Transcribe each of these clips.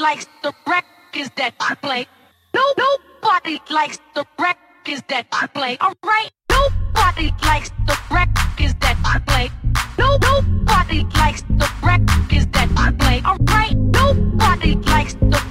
likes the wreck is that I play. No, nobody likes the wreck is that I play. Alright, nobody likes the wreck is that I play. No, nobody likes the wreck is that I play. Alright, nobody likes the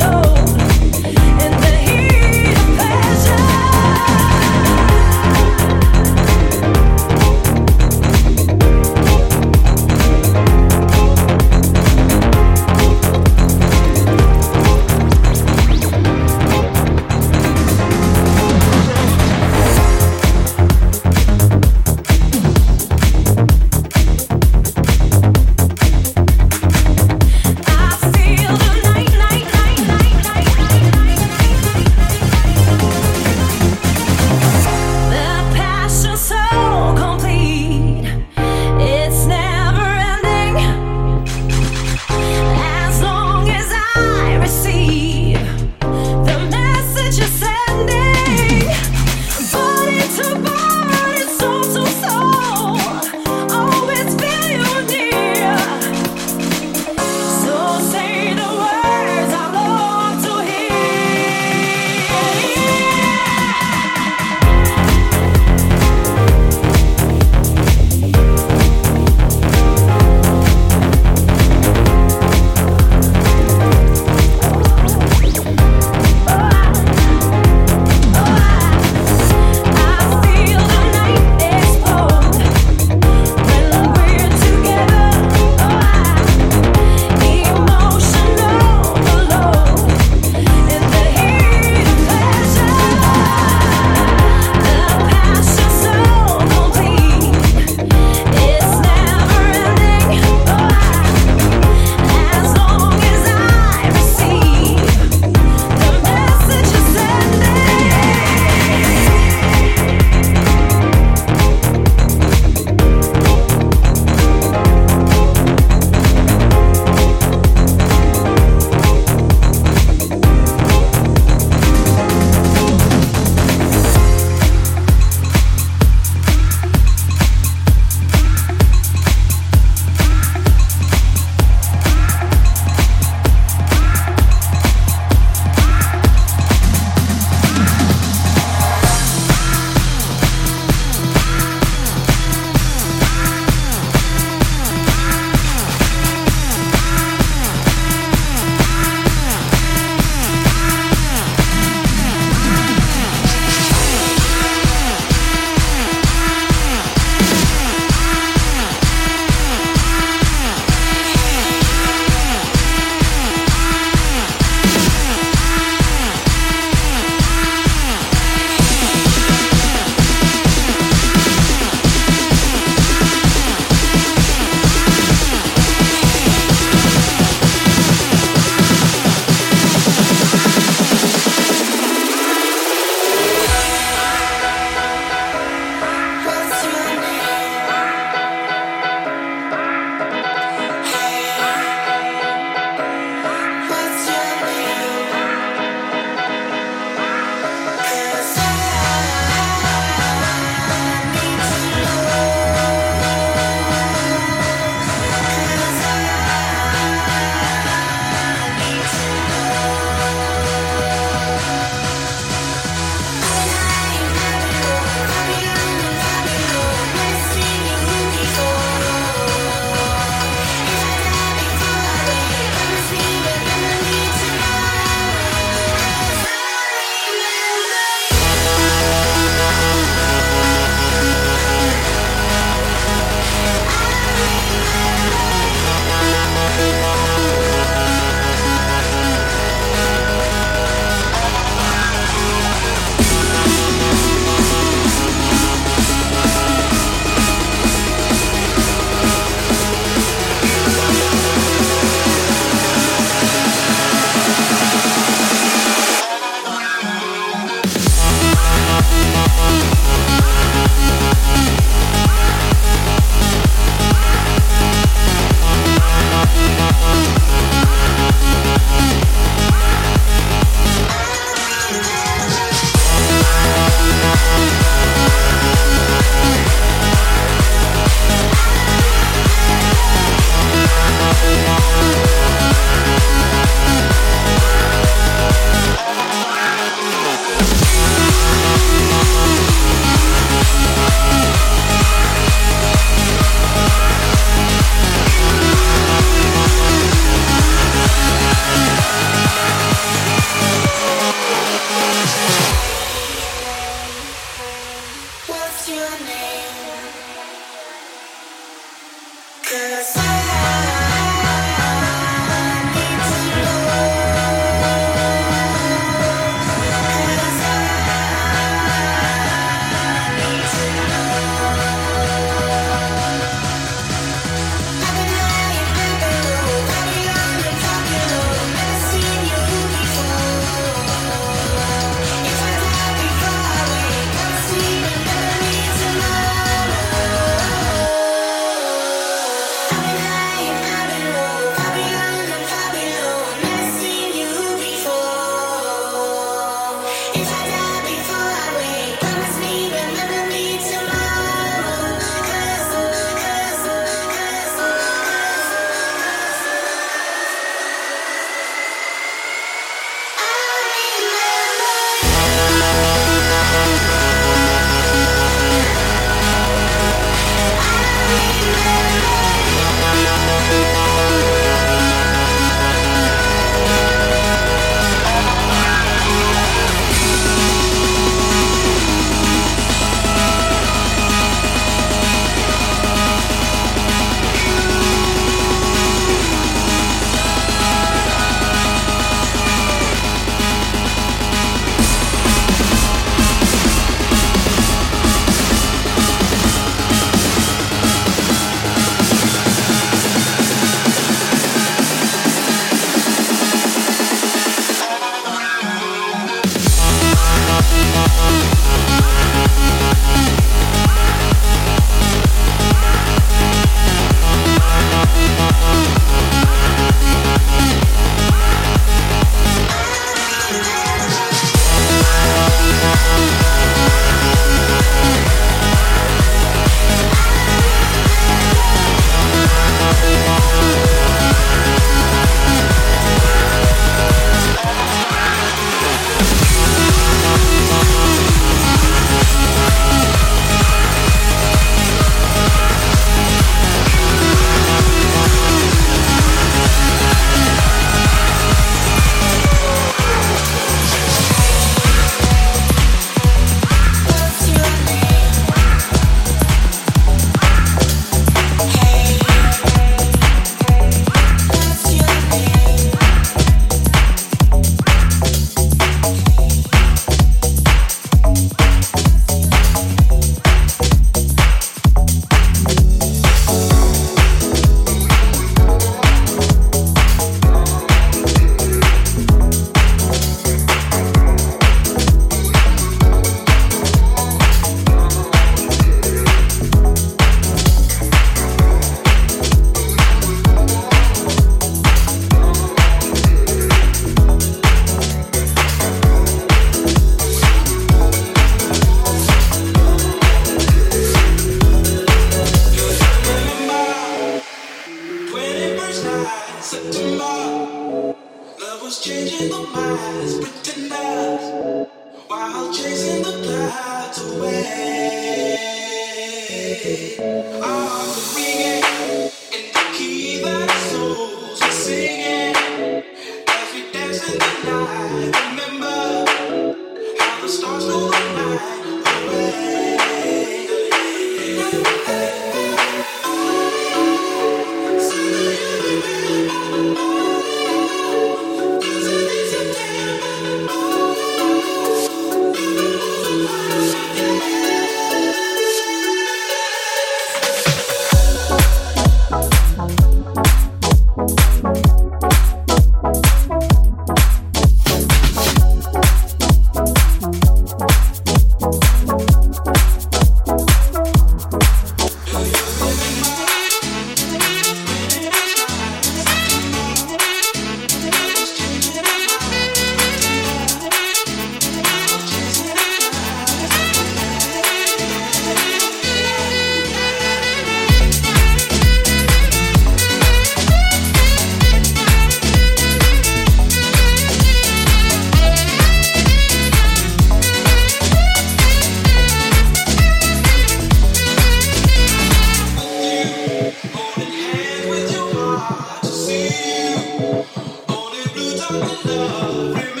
love.